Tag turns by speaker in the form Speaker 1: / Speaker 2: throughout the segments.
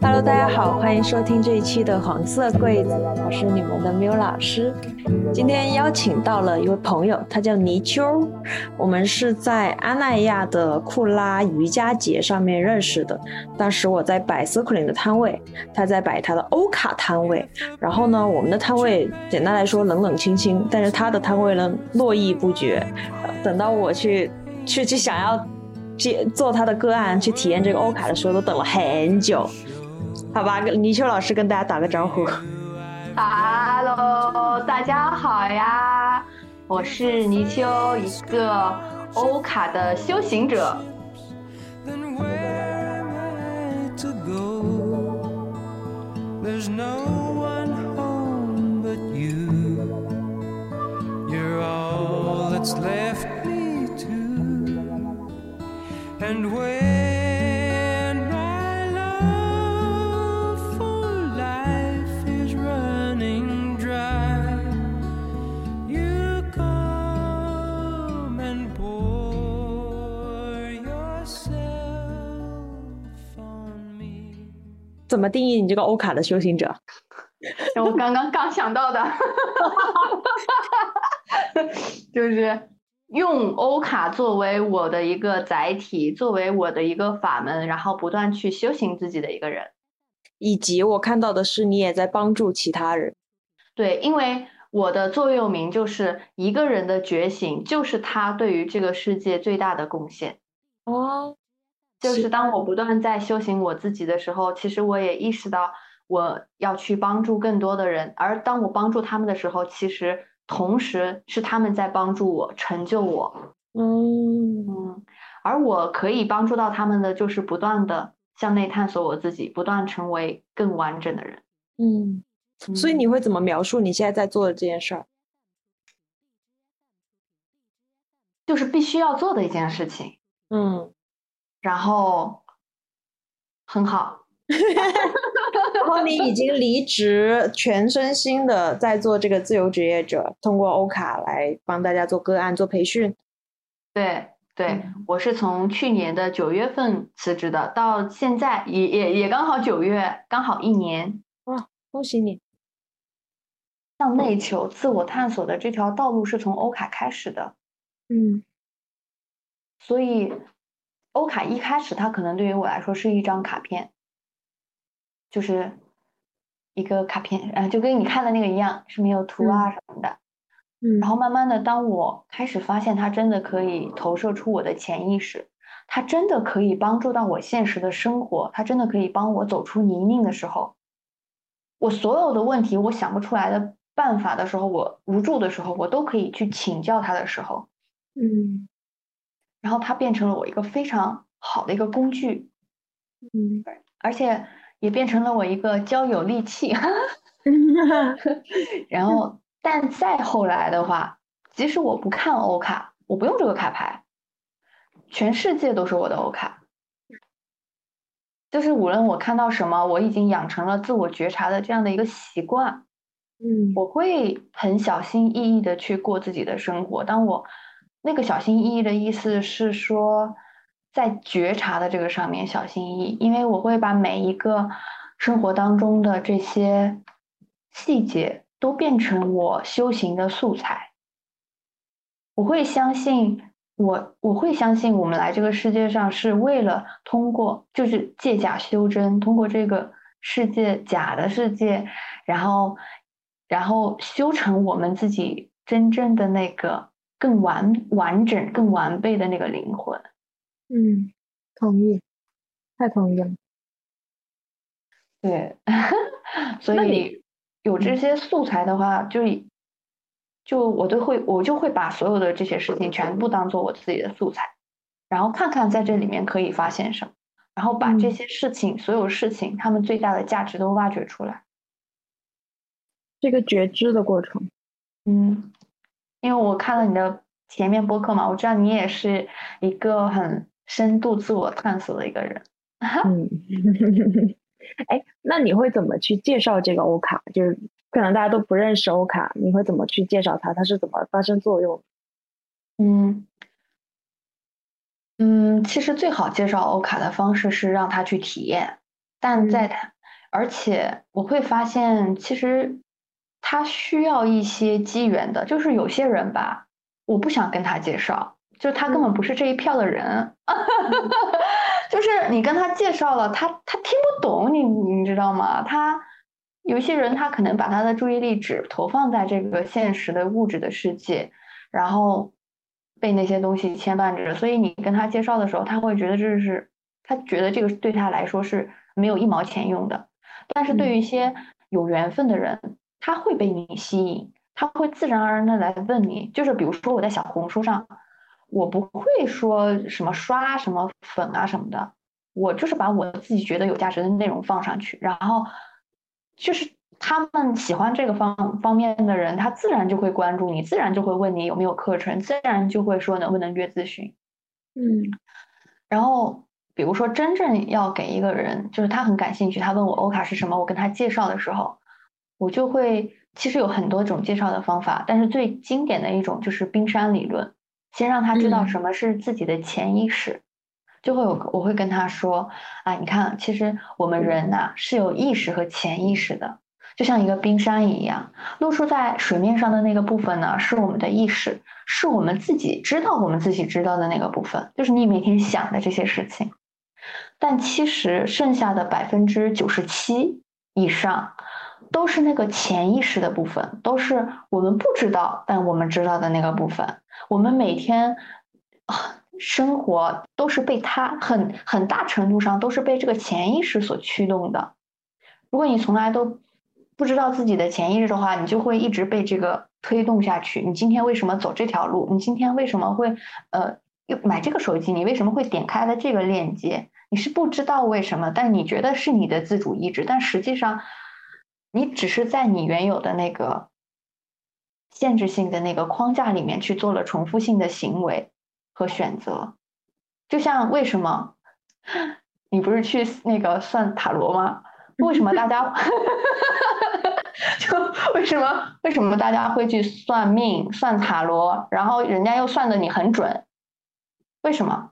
Speaker 1: Hello，大家好，欢迎收听这一期的黄色柜子，我是你们的 Miu 老师。今天邀请到了一位朋友，他叫泥鳅，我们是在阿那亚的库拉瑜伽节上面认识的。当时我在摆 Circling 的摊位，他在摆他的欧卡摊位。然后呢，我们的摊位简单来说冷冷清清，但是他的摊位呢络绎不绝。等到我去去去想要接做他的个案，去体验这个欧卡的时候，都等了很久。好吧，泥鳅老师跟大家打个招呼。
Speaker 2: Hello，大家好呀，我是泥鳅，一个欧卡的修行者。
Speaker 1: 怎么定义你这个欧卡的修行者？
Speaker 2: 我刚刚刚想到的，就是用欧卡作为我的一个载体，作为我的一个法门，然后不断去修行自己的一个人。
Speaker 1: 以及我看到的是，你也在帮助其他人。
Speaker 2: 对，因为我的座右铭就是一个人的觉醒，就是他对于这个世界最大的贡献。
Speaker 1: 哦。
Speaker 2: 就是当我不断在修行我自己的时候，其实我也意识到我要去帮助更多的人，而当我帮助他们的时候，其实同时是他们在帮助我成就我。
Speaker 1: 嗯
Speaker 2: 嗯，而我可以帮助到他们的，就是不断的向内探索我自己，不断成为更完整的人。
Speaker 1: 嗯，所以你会怎么描述你现在在做的这件事儿？
Speaker 2: 就是必须要做的一件事情。
Speaker 1: 嗯。
Speaker 2: 然后很好，
Speaker 1: 然后你已经离职，全身心的在做这个自由职业者，通过欧卡来帮大家做个案、做培训。
Speaker 2: 对对，我是从去年的九月份辞职的，到现在也也也刚好九月，刚好一年。
Speaker 1: 哇，恭喜你！
Speaker 2: 向内求、自我探索的这条道路是从欧卡开始的。
Speaker 1: 嗯，
Speaker 2: 所以。欧卡一开始，它可能对于我来说是一张卡片，就是一个卡片，呃，就跟你看的那个一样，是没有图啊什么的。
Speaker 1: 嗯。
Speaker 2: 然后慢慢的，当我开始发现它真的可以投射出我的潜意识，它真的可以帮助到我现实的生活，它真的可以帮我走出泥泞的时候，我所有的问题，我想不出来的办法的时候，我无助的时候，我都可以去请教他的时候，
Speaker 1: 嗯。
Speaker 2: 然后它变成了我一个非常好的一个工具，
Speaker 1: 嗯，
Speaker 2: 而且也变成了我一个交友利器。然后，但再后来的话，即使我不看欧卡，我不用这个卡牌，全世界都是我的欧卡。就是无论我看到什么，我已经养成了自我觉察的这样的一个习惯。
Speaker 1: 嗯，
Speaker 2: 我会很小心翼翼的去过自己的生活。当我那个小心翼翼的意思是说，在觉察的这个上面小心翼翼，因为我会把每一个生活当中的这些细节都变成我修行的素材。我会相信我，我会相信我们来这个世界上是为了通过，就是借假修真，通过这个世界假的世界，然后，然后修成我们自己真正的那个。更完完整、更完备的那个灵魂，
Speaker 1: 嗯，同意，太同意了。
Speaker 2: 对，所以有这些素材的话，就就我都会，我就会把所有的这些事情全部当做我自己的素材，然后看看在这里面可以发现什么，然后把这些事情、所有事情他们最大的价值都挖掘出来。
Speaker 1: 这个觉知的过程，
Speaker 2: 嗯。因为我看了你的前面播客嘛，我知道你也是一个很深度自我探索的一个人。
Speaker 1: 嗯，哎，那你会怎么去介绍这个欧卡？就是可能大家都不认识欧卡，你会怎么去介绍它？它是怎么发生作用？
Speaker 2: 嗯嗯，其实最好介绍欧卡的方式是让他去体验，但在他，而且我会发现，其实他需要一些机缘的，就是有些人吧，我不想跟他介绍，就他根本不是这一票的人，就是你跟他介绍了，他他听不懂你，你知道吗？他有些人他可能把他的注意力只投放在这个现实的物质的世界，然后。被那些东西牵绊着，所以你跟他介绍的时候，他会觉得这是他觉得这个对他来说是没有一毛钱用的。但是对于一些有缘分的人，他会被你吸引，他会自然而然的来问你。就是比如说我在小红书上，我不会说什么刷什么粉啊什么的，我就是把我自己觉得有价值的内容放上去，然后就是。他们喜欢这个方方面的人，他自然就会关注你，自然就会问你有没有课程，自然就会说能不能约咨询。
Speaker 1: 嗯，
Speaker 2: 然后比如说真正要给一个人，就是他很感兴趣，他问我欧卡是什么，我跟他介绍的时候，我就会其实有很多种介绍的方法，但是最经典的一种就是冰山理论，先让他知道什么是自己的潜意识，就会有我会跟他说啊，你看，其实我们人呐是有意识和潜意识的。就像一个冰山一样，露出在水面上的那个部分呢，是我们的意识，是我们自己知道我们自己知道的那个部分，就是你每天想的这些事情。但其实剩下的百分之九十七以上，都是那个潜意识的部分，都是我们不知道但我们知道的那个部分。我们每天生活都是被它很很大程度上都是被这个潜意识所驱动的。如果你从来都不知道自己的潜意识的话，你就会一直被这个推动下去。你今天为什么走这条路？你今天为什么会呃买这个手机？你为什么会点开了这个链接？你是不知道为什么，但你觉得是你的自主意志，但实际上你只是在你原有的那个限制性的那个框架里面去做了重复性的行为和选择。就像为什么 你不是去那个算塔罗吗？为什么大家？就为什么为什么大家会去算命、算塔罗，然后人家又算的你很准？为什么？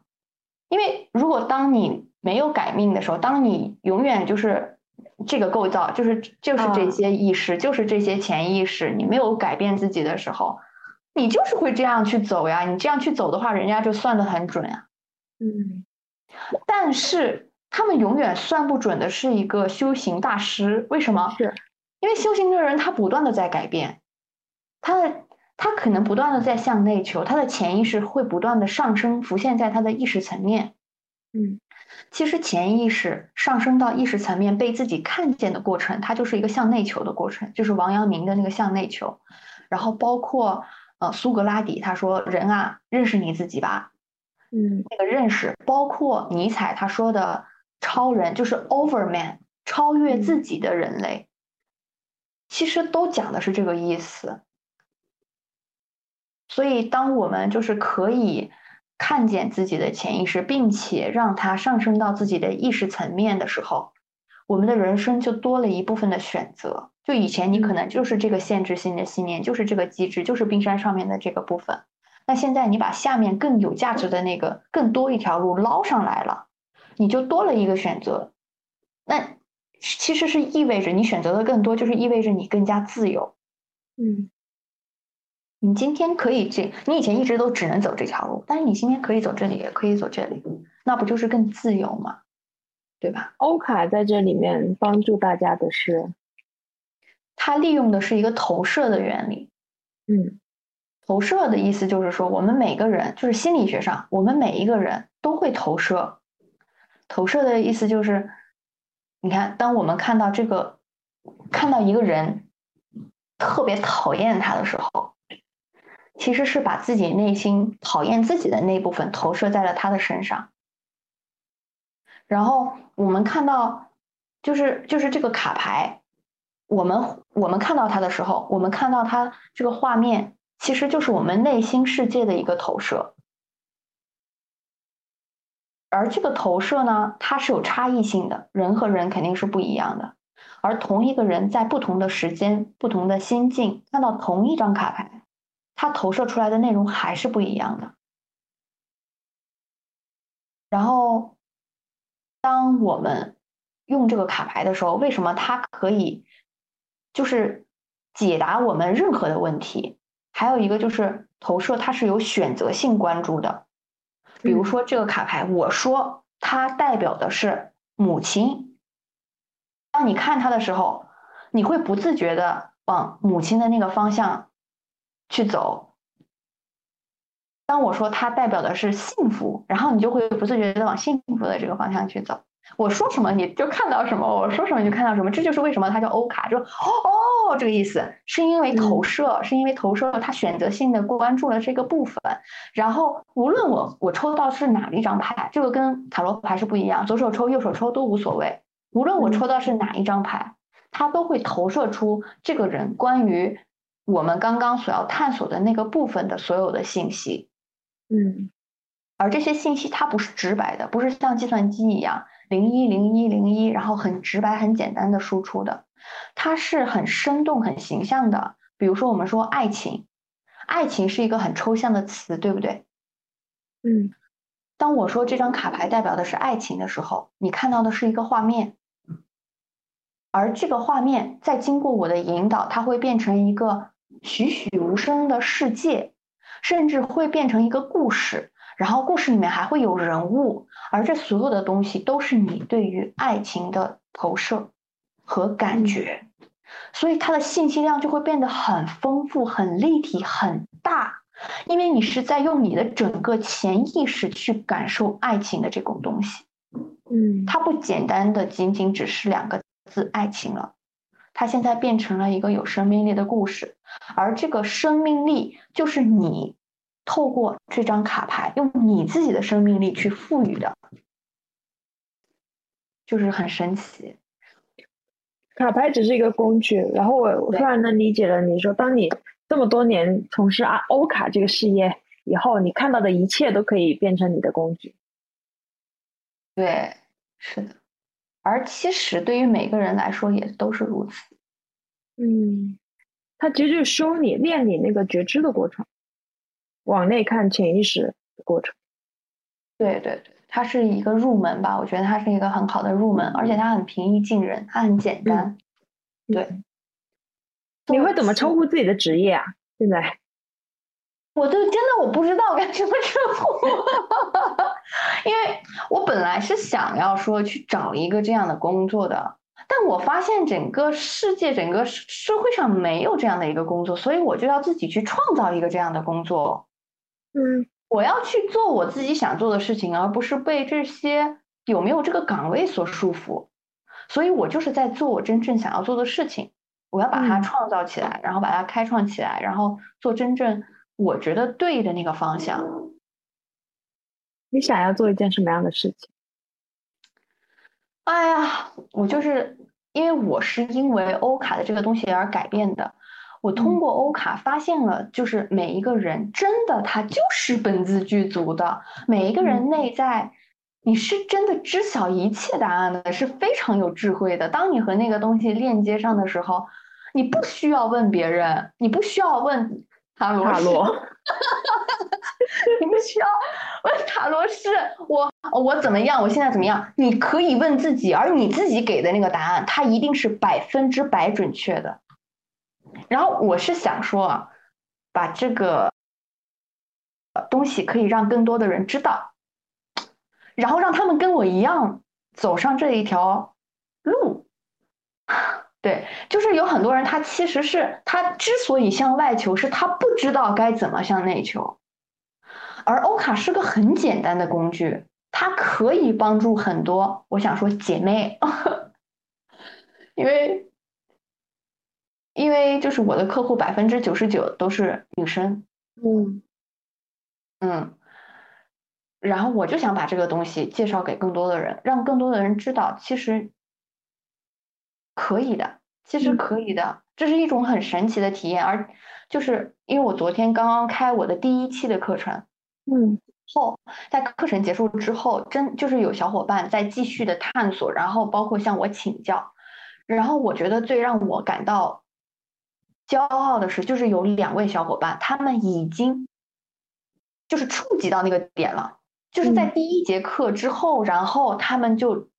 Speaker 2: 因为如果当你没有改命的时候，当你永远就是这个构造，就是就是这些意识，就是这些潜意识，你没有改变自己的时候，你就是会这样去走呀。你这样去走的话，人家就算的很准呀。
Speaker 1: 嗯，
Speaker 2: 但是他们永远算不准的是一个修行大师，为什么？
Speaker 1: 是。
Speaker 2: 因为修行的人，他不断的在改变，他的他可能不断的在向内求，他的潜意识会不断的上升，浮现在他的意识层面。
Speaker 1: 嗯，
Speaker 2: 其实潜意识上升到意识层面被自己看见的过程，它就是一个向内求的过程，就是王阳明的那个向内求。然后包括呃苏格拉底他说人啊，认识你自己吧。
Speaker 1: 嗯，
Speaker 2: 那个认识包括尼采他说的超人，就是 overman，超越自己的人类。其实都讲的是这个意思，所以当我们就是可以看见自己的潜意识，并且让它上升到自己的意识层面的时候，我们的人生就多了一部分的选择。就以前你可能就是这个限制性的信念，就是这个机制，就是冰山上面的这个部分。那现在你把下面更有价值的那个更多一条路捞上来了，你就多了一个选择。那。其实是意味着你选择的更多，就是意味着你更加自由。
Speaker 1: 嗯，
Speaker 2: 你今天可以这，你以前一直都只能走这条路，但是你今天可以走这里，也可以走这里，那不就是更自由吗？对吧？
Speaker 1: 欧卡在这里面帮助大家的是，
Speaker 2: 他利用的是一个投射的原理。
Speaker 1: 嗯，
Speaker 2: 投射的意思就是说，我们每个人就是心理学上，我们每一个人都会投射。投射的意思就是。你看，当我们看到这个，看到一个人特别讨厌他的时候，其实是把自己内心讨厌自己的那部分投射在了他的身上。然后我们看到，就是就是这个卡牌，我们我们看到他的时候，我们看到他这个画面，其实就是我们内心世界的一个投射。而这个投射呢，它是有差异性的，人和人肯定是不一样的。而同一个人在不同的时间、不同的心境看到同一张卡牌，它投射出来的内容还是不一样的。然后，当我们用这个卡牌的时候，为什么它可以就是解答我们任何的问题？还有一个就是投射，它是有选择性关注的。比如说这个卡牌，我说它代表的是母亲。当你看它的时候，你会不自觉的往母亲的那个方向去走。当我说它代表的是幸福，然后你就会不自觉的往幸福的这个方向去走。我说什么你就看到什么，我说什么你就看到什么。这就是为什么它叫欧卡，就哦这个意思，是因为投射，是因为投射它选择性的关注了这个部分。然后无论我我抽到是哪一张牌，这个跟塔罗牌是不一样，左手抽右手抽都无所谓。无论我抽到是哪一张牌，它都会投射出这个人关于我们刚刚所要探索的那个部分的所有的信息。
Speaker 1: 嗯，
Speaker 2: 而这些信息它不是直白的，不是像计算机一样零一零一零一，然后很直白、很简单的输出的，它是很生动、很形象的。比如说，我们说爱情，爱情是一个很抽象的词，对不对？
Speaker 1: 嗯，
Speaker 2: 当我说这张卡牌代表的是爱情的时候，你看到的是一个画面，而这个画面再经过我的引导，它会变成一个栩栩如生的世界。甚至会变成一个故事，然后故事里面还会有人物，而这所有的东西都是你对于爱情的投射和感觉，所以它的信息量就会变得很丰富、很立体、很大，因为你是在用你的整个潜意识去感受爱情的这种东西。
Speaker 1: 嗯，
Speaker 2: 它不简单的仅仅只是两个字“爱情”了。它现在变成了一个有生命力的故事，而这个生命力就是你透过这张卡牌，用你自己的生命力去赋予的，就是很神奇。
Speaker 1: 卡牌只是一个工具，然后我突然能理解了你说，当你这么多年从事啊欧卡这个事业以后，你看到的一切都可以变成你的工具。
Speaker 2: 对，是的。而其实对于每个人来说也都是如此。
Speaker 1: 嗯，它其实就是修你、练你那个觉知的过程，往内看潜意识的过程。
Speaker 2: 对对对，它是一个入门吧？我觉得它是一个很好的入门，而且它很平易近人，它很简单。对。
Speaker 1: 你会怎么称呼自己的职业啊？现在？
Speaker 2: 我都真的我不知道该怎么称呼，因为我本来是想要说去找一个这样的工作的，但我发现整个世界、整个社会上没有这样的一个工作，所以我就要自己去创造一个这样的工作。
Speaker 1: 嗯，
Speaker 2: 我要去做我自己想做的事情，而不是被这些有没有这个岗位所束缚。所以我就是在做我真正想要做的事情，我要把它创造起来，然后把它开创起来，然后做真正。我觉得对的那个方向。
Speaker 1: 你想要做一件什么样的事情？
Speaker 2: 哎呀，我就是因为我是因为欧卡的这个东西而改变的。我通过欧卡发现了，就是每一个人真的他就是本自具足的，每一个人内在你是真的知晓一切答案的，是非常有智慧的。当你和那个东西链接上的时候，你不需要问别人，你不需要问。塔罗，塔罗，你不需要问塔罗师，我我怎么样？我现在怎么样？你可以问自己，而你自己给的那个答案，它一定是百分之百准确的。然后我是想说，把这个东西可以让更多的人知道，然后让他们跟我一样走上这一条路。对，就是有很多人，他其实是他之所以向外求，是他不知道该怎么向内求。而欧卡是个很简单的工具，它可以帮助很多。我想说姐妹，因为因为就是我的客户百分之九十九都是女生，
Speaker 1: 嗯
Speaker 2: 嗯，然后我就想把这个东西介绍给更多的人，让更多的人知道，其实。可以的，其实可以的，这是一种很神奇的体验。而就是因为我昨天刚刚开我的第一期的课程，
Speaker 1: 嗯，
Speaker 2: 后在课程结束之后，真就是有小伙伴在继续的探索，然后包括向我请教。然后我觉得最让我感到骄傲的是，就是有两位小伙伴，他们已经就是触及到那个点了，就是在第一节课之后，然后他们就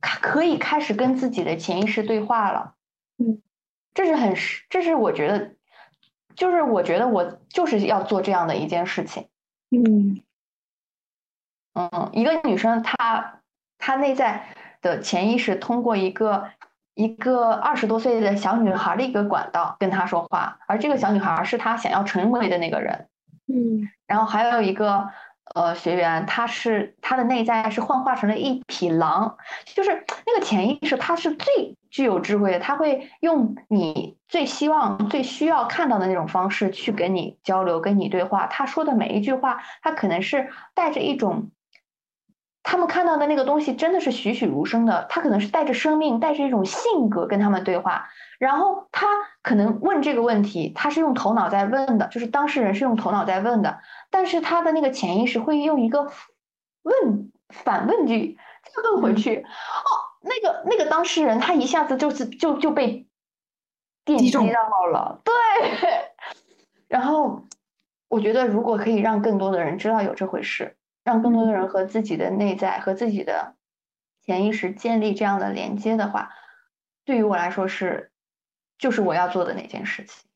Speaker 2: 可以开始跟自己的潜意识对话了。
Speaker 1: 嗯，
Speaker 2: 这是很，这是我觉得，就是我觉得我就是要做这样的一件事情。
Speaker 1: 嗯
Speaker 2: 嗯，一个女生她她内在的潜意识通过一个一个二十多岁的小女孩的一个管道跟她说话，而这个小女孩是她想要成为的那个人。
Speaker 1: 嗯，
Speaker 2: 然后还有一个。呃，学员他是他的内在是幻化成了一匹狼，就是那个潜意识，他是最具有智慧的，他会用你最希望、最需要看到的那种方式去跟你交流、跟你对话。他说的每一句话，他可能是带着一种，他们看到的那个东西真的是栩栩如生的，他可能是带着生命、带着一种性格跟他们对话。然后他可能问这个问题，他是用头脑在问的，就是当事人是用头脑在问的，但是他的那个潜意识会用一个问反问句再问回去。哦，那个那个当事人他一下子就是就就被电击到了，对。然后我觉得如果可以让更多的人知道有这回事，让更多的人和自己的内在和自己的潜意识建立这样的连接的话，对于我来说是。就是我要做的那件事情，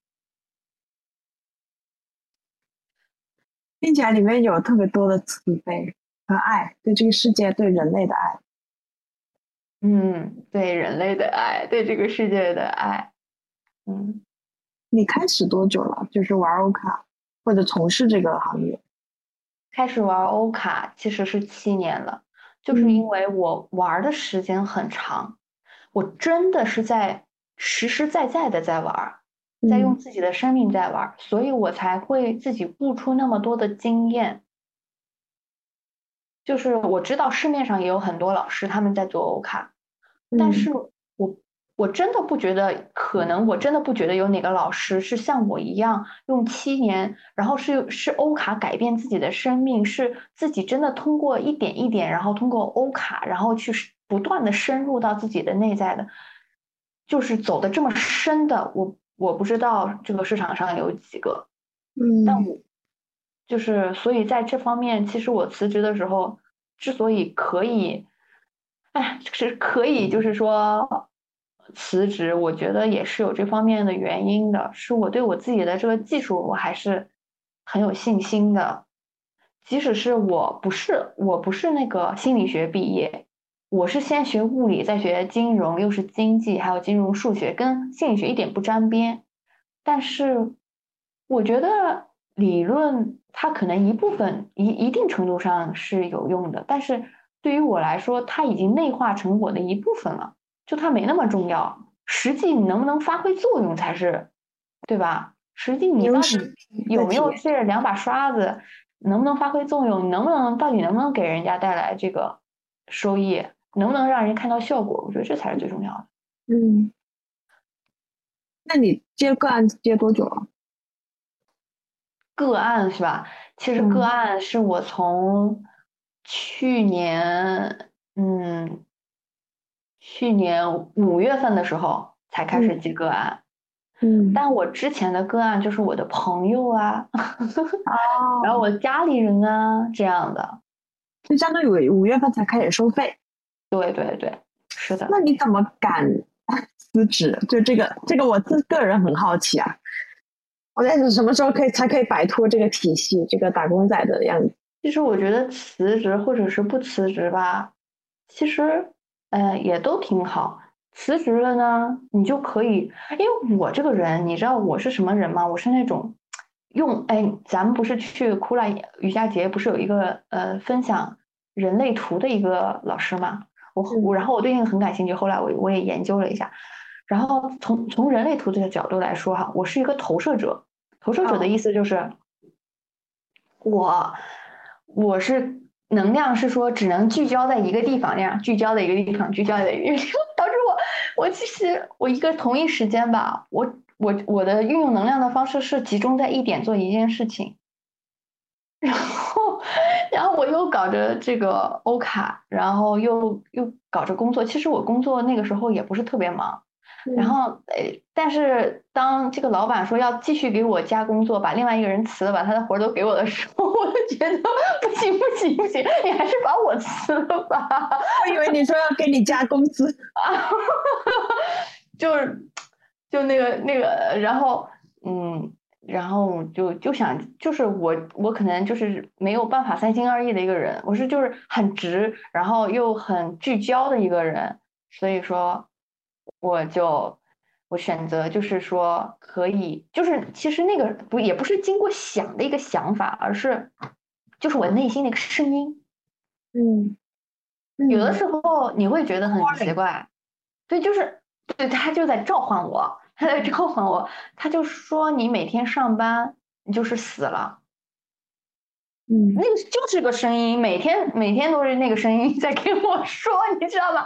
Speaker 1: 并且里面有特别多的慈悲和爱，对这个世界、对人类的爱。
Speaker 2: 嗯，对人类的爱，对这个世界的爱。嗯，
Speaker 1: 你开始多久了？就是玩欧卡或者从事这个行业？
Speaker 2: 开始玩欧卡其实是七年了，就是因为我玩的时间很长，我真的是在。实实在在的在玩，在用自己的生命在玩，所以我才会自己悟出那么多的经验。就是我知道市面上也有很多老师他们在做欧卡，但是我我真的不觉得，可能我真的不觉得有哪个老师是像我一样用七年，然后是是欧卡改变自己的生命，是自己真的通过一点一点，然后通过欧卡，然后去不断的深入到自己的内在的。就是走的这么深的，我我不知道这个市场上有几个，
Speaker 1: 嗯，
Speaker 2: 但我就是所以在这方面，其实我辞职的时候之所以可以，哎，是可以就是说辞职，我觉得也是有这方面的原因的，是我对我自己的这个技术我还是很有信心的，即使是我不是我不是那个心理学毕业。我是先学物理，再学金融，又是经济，还有金融数学，跟心理学一点不沾边。但是，我觉得理论它可能一部分一一定程度上是有用的，但是对于我来说，它已经内化成我的一部分了，就它没那么重要。实际你能不能发挥作用才是，对吧？实际你到底有没有这两把刷子，能不能发挥作用？你能不能到底能不能给人家带来这个收益？能不能让人看到效果？我觉得这才是最重要的。
Speaker 1: 嗯，那你接个案接多久了？
Speaker 2: 个案是吧？其实个案是我从去年，嗯，去年五月份的时候才开始接个案。
Speaker 1: 嗯，
Speaker 2: 但我之前的个案就是我的朋友啊，然后我家里人啊这样的，
Speaker 1: 就相当于五月份才开始收费。
Speaker 2: 对对对，是的。
Speaker 1: 那你怎么敢辞职？就这个，这个我自个人很好奇啊。我在想什么时候可以才可以摆脱这个体系，这个打工仔的样子。
Speaker 2: 其实我觉得辞职或者是不辞职吧，其实呃也都挺好。辞职了呢，你就可以，因为我这个人，你知道我是什么人吗？我是那种用哎，咱们不是去库拉瑜伽节，不是有一个呃分享人类图的一个老师吗？我我然后我对那个很感兴趣，后来我我也研究了一下，然后从从人类图这个角度来说哈，我是一个投射者，投射者的意思就是我我是能量是说只能聚焦在一个地方那样聚焦的一个地方聚焦在一个地方，导致我我其实我一个同一时间吧，我我我的运用能量的方式是集中在一点做一件事情。然后，然后我又搞着这个欧卡，然后又又搞着工作。其实我工作那个时候也不是特别忙，然后，呃，但是当这个老板说要继续给我加工作，把另外一个人辞了，把他的活儿都给我的时候，我就觉得不行不行不行，你还是把我辞了吧。
Speaker 1: 我以为你说要给你加工资
Speaker 2: 啊，就是就那个那个，然后嗯，然后就就想，就是我我可能就是没有办法三心二意的一个人，我是就是很直，然后又很聚焦的一个人，所以说。我就我选择就是说可以，就是其实那个不也不是经过想的一个想法，而是就是我内心的一个声音。
Speaker 1: 嗯，
Speaker 2: 有的时候你会觉得很奇怪，对，就是对他就在召唤我，他在召唤我，他就说你每天上班你就是死了。
Speaker 1: 嗯，
Speaker 2: 那个就是个声音，每天每天都是那个声音在跟我说，你知道吗？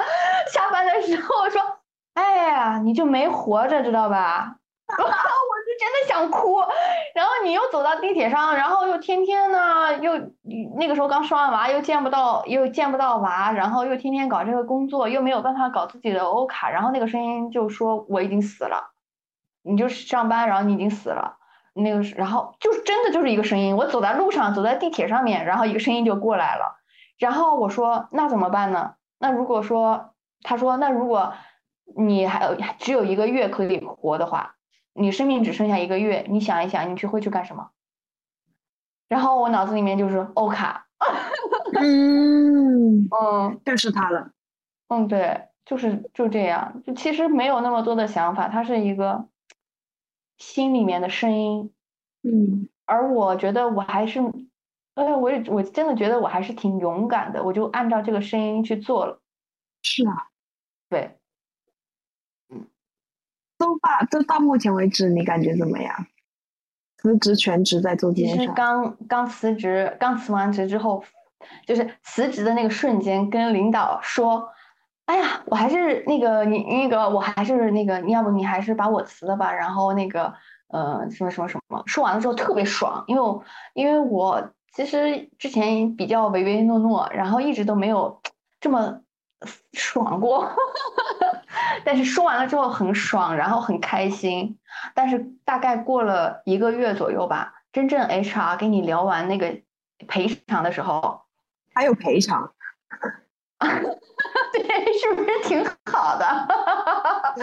Speaker 2: 下班的时候说。哎呀，你就没活着，知道吧？我就真的想哭。然后你又走到地铁上，然后又天天呢，又那个时候刚生完娃，又见不到，又见不到娃，然后又天天搞这个工作，又没有办法搞自己的欧卡。然后那个声音就说我已经死了，你就上班，然后你已经死了。那个，然后就真的就是一个声音。我走在路上，走在地铁上面，然后一个声音就过来了。然后我说那怎么办呢？那如果说他说那如果。你还有只有一个月可以活的话，你生命只剩下一个月，你想一想，你去会去干什么？然后我脑子里面就是欧卡，
Speaker 1: 嗯。
Speaker 2: 嗯，
Speaker 1: 就是他了，
Speaker 2: 嗯，对，就是就这样，就其实没有那么多的想法，它是一个心里面的声音，
Speaker 1: 嗯，
Speaker 2: 而我觉得我还是，哎，我也我真的觉得我还是挺勇敢的，我就按照这个声音去做了，
Speaker 1: 是啊，
Speaker 2: 对。
Speaker 1: 都把都到目前为止，你感觉怎么样？辞职全职在做这件
Speaker 2: 事。其实刚刚辞职，刚辞完职之后，就是辞职的那个瞬间，跟领导说：“哎呀，我还是那个你那个，我还是那个，你要不你还是把我辞了吧。”然后那个呃什么什么什么，说完了之后特别爽，因为因为我其实之前比较唯唯诺诺，然后一直都没有这么 爽过。但是说完了之后很爽，然后很开心。但是大概过了一个月左右吧，真正 HR 跟你聊完那个赔偿的时候，
Speaker 1: 还有赔偿，
Speaker 2: 对，是不是挺好的？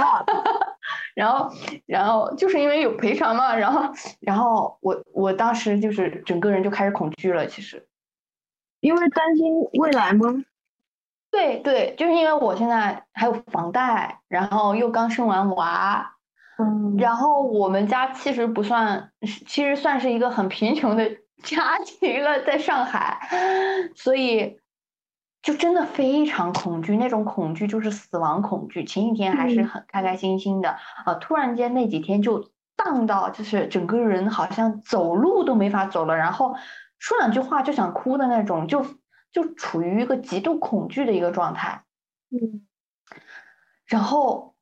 Speaker 1: 好的。
Speaker 2: 然后，然后就是因为有赔偿嘛，然后，然后我我当时就是整个人就开始恐惧了。其实，
Speaker 1: 因为担心未来吗？
Speaker 2: 对对，就是因为我现在还有房贷，然后又刚生完娃，
Speaker 1: 嗯，
Speaker 2: 然后我们家其实不算，其实算是一个很贫穷的 家庭了，在上海，所以就真的非常恐惧，那种恐惧就是死亡恐惧。前几天还是很开开心心的，啊，突然间那几天就荡到，就是整个人好像走路都没法走了，然后说两句话就想哭的那种，就。就处于一个极度恐惧的一个状态，
Speaker 1: 嗯，
Speaker 2: 然后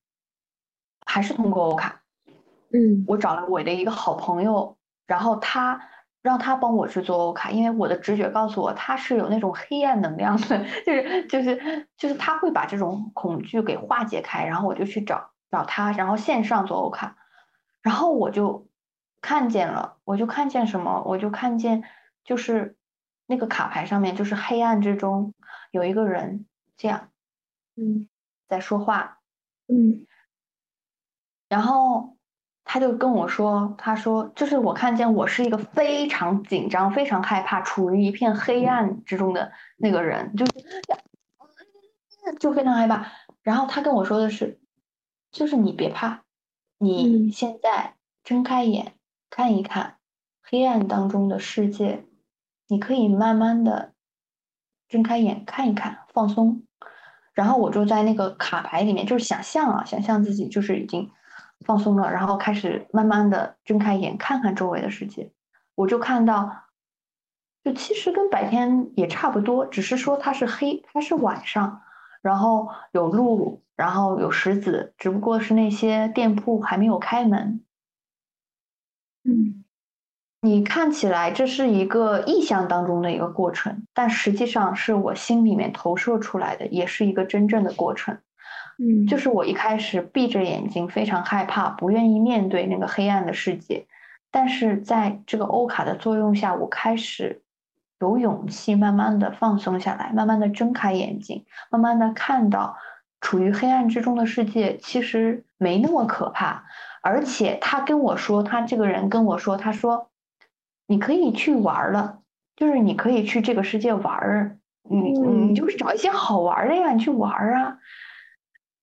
Speaker 2: 还是通过欧卡，
Speaker 1: 嗯，
Speaker 2: 我找了我的一个好朋友，然后他让他帮我去做欧卡，因为我的直觉告诉我他是有那种黑暗能量的，就是就是就是他会把这种恐惧给化解开，然后我就去找找他，然后线上做欧卡，然后我就看见了，我就看见什么，我就看见就是。那个卡牌上面就是黑暗之中有一个人这样，
Speaker 1: 嗯，
Speaker 2: 在说话，
Speaker 1: 嗯，
Speaker 2: 然后他就跟我说，他说就是我看见我是一个非常紧张、非常害怕、处于一片黑暗之中的那个人，就是就非常害怕。然后他跟我说的是，就是你别怕，你现在睁开眼看一看黑暗当中的世界。你可以慢慢的睁开眼看一看，放松，然后我就在那个卡牌里面，就是想象啊，想象自己就是已经放松了，然后开始慢慢的睁开眼看看周围的世界，我就看到，就其实跟白天也差不多，只是说它是黑，它是晚上，然后有路，然后有石子，只不过是那些店铺还没有开门，
Speaker 1: 嗯。
Speaker 2: 你看起来这是一个意象当中的一个过程，但实际上是我心里面投射出来的，也是一个真正的过程。
Speaker 1: 嗯，
Speaker 2: 就是我一开始闭着眼睛，非常害怕，不愿意面对那个黑暗的世界。但是在这个欧卡的作用下，我开始有勇气，慢慢的放松下来，慢慢的睁开眼睛，慢慢的看到处于黑暗之中的世界其实没那么可怕。而且他跟我说，他这个人跟我说，他说你可以去玩了，就是你可以去这个世界玩儿，你你就是找一些好玩的呀，你去玩啊。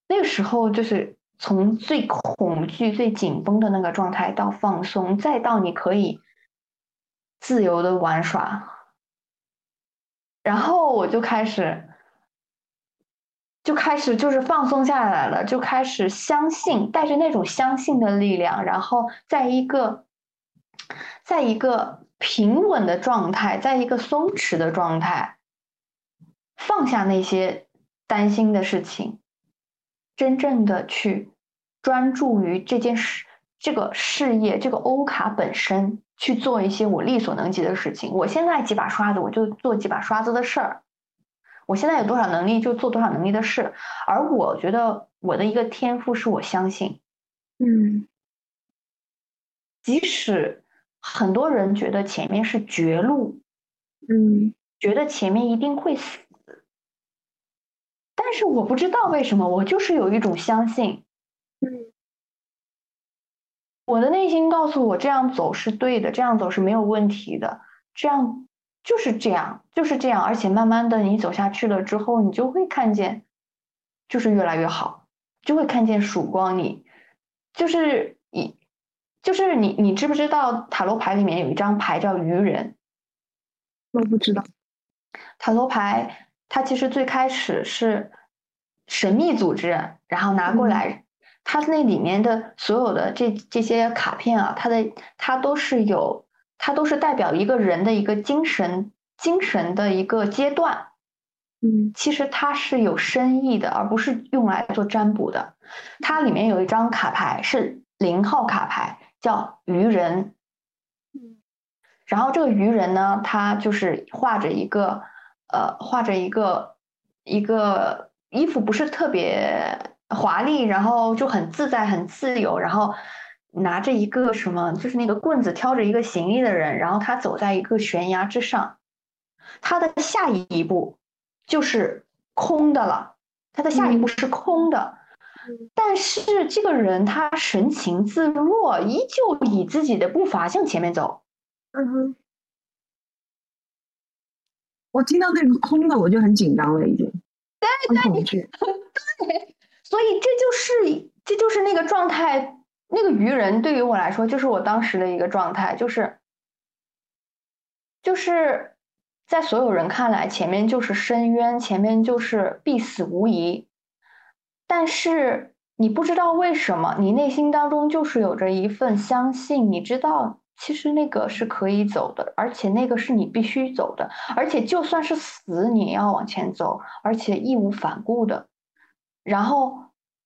Speaker 2: 那个时候就是从最恐惧、最紧绷的那个状态到放松，再到你可以自由的玩耍，然后我就开始就开始就是放松下来了，就开始相信，带着那种相信的力量，然后在一个在一个平稳的状态，在一个松弛的状态，放下那些担心的事情。真正的去专注于这件事、这个事业、这个欧卡本身，去做一些我力所能及的事情。我现在几把刷子，我就做几把刷子的事儿；我现在有多少能力，就做多少能力的事。而我觉得我的一个天赋是我相信，
Speaker 1: 嗯，
Speaker 2: 即使很多人觉得前面是绝路，
Speaker 1: 嗯，
Speaker 2: 觉得前面一定会死。但是我不知道为什么，我就是有一种相信，
Speaker 1: 嗯，
Speaker 2: 我的内心告诉我这样走是对的，这样走是没有问题的，这样就是这样，就是这样。而且慢慢的你走下去了之后，你就会看见，就是越来越好，就会看见曙光。你就是你，就是你，你知不知道塔罗牌里面有一张牌叫愚人？
Speaker 1: 我不知道，
Speaker 2: 塔罗牌它其实最开始是。神秘组织，然后拿过来，它那里面的所有的这这些卡片啊，它的它都是有，它都是代表一个人的一个精神精神的一个阶段。
Speaker 1: 嗯，
Speaker 2: 其实它是有深意的，而不是用来做占卜的。它里面有一张卡牌是零号卡牌，叫愚人。
Speaker 1: 嗯，
Speaker 2: 然后这个愚人呢，他就是画着一个呃，画着一个一个。衣服不是特别华丽，然后就很自在、很自由，然后拿着一个什么，就是那个棍子挑着一个行李的人，然后他走在一个悬崖之上，他的下一步就是空的了，他的下一步是空的，但是这个人他神情自若，依旧以自己的步伐向前面走。
Speaker 1: 嗯哼，我听到那个空的，我就很紧张了，已经。
Speaker 2: 对对 对，所以这就是这就是那个状态，那个愚人对于我来说就是我当时的一个状态，就是就是在所有人看来前面就是深渊，前面就是必死无疑，但是你不知道为什么，你内心当中就是有着一份相信，你知道。其实那个是可以走的，而且那个是你必须走的，而且就算是死，你也要往前走，而且义无反顾的。然后，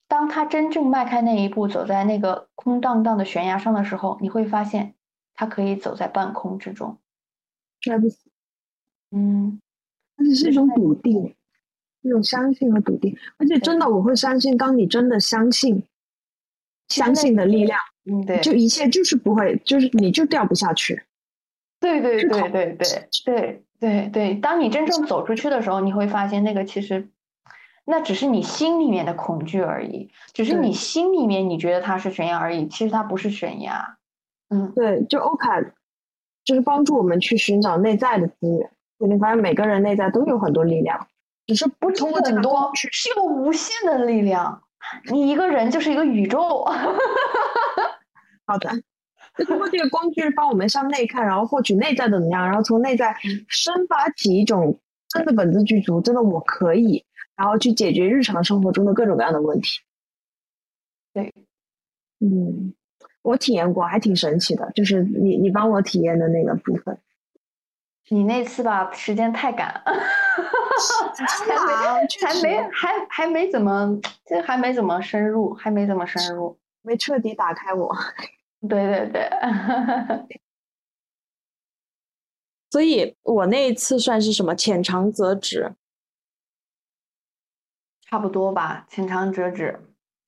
Speaker 2: 当他真正迈开那一步，走在那个空荡荡的悬崖上的时候，你会发现，他可以走在半空之中。
Speaker 1: 摔不死。
Speaker 2: 嗯，
Speaker 1: 而且是一种笃定，一种相信和笃定。而且真的，我会相信，当你真的相信，相信的力量。
Speaker 2: 嗯，对，
Speaker 1: 就一切就是不会，就是你就掉不下去。
Speaker 2: 对对对对对对对对，当你真正走出去的时候，你会发现那个其实，那只是你心里面的恐惧而已，只是你心里面你觉得它是悬崖而已，其实它不是悬崖。嗯，
Speaker 1: 对，就欧卡就是帮助我们去寻找内在的资源。你发现每个人内在都有很多力量，只是不通过
Speaker 2: 很多，是有无限的力量。你一个人就是一个宇宙。
Speaker 1: 好的，就通过这个工具帮我们向内看，然后获取内在的能量，然后从内在生发起一种真的本自具足，真的我可以，然后去解决日常生活中的各种各样的问题。
Speaker 2: 对，
Speaker 1: 嗯，我体验过，还挺神奇的，就是你你帮我体验的那个部分。
Speaker 2: 你那次吧，时间太赶，还没 还没还还没怎么，这还没怎么深入，还没怎么深入。
Speaker 1: 没彻底打开我，
Speaker 2: 对对对，
Speaker 1: 所以我那一次算是什么浅尝辄止，
Speaker 2: 差不多吧，浅尝辄止。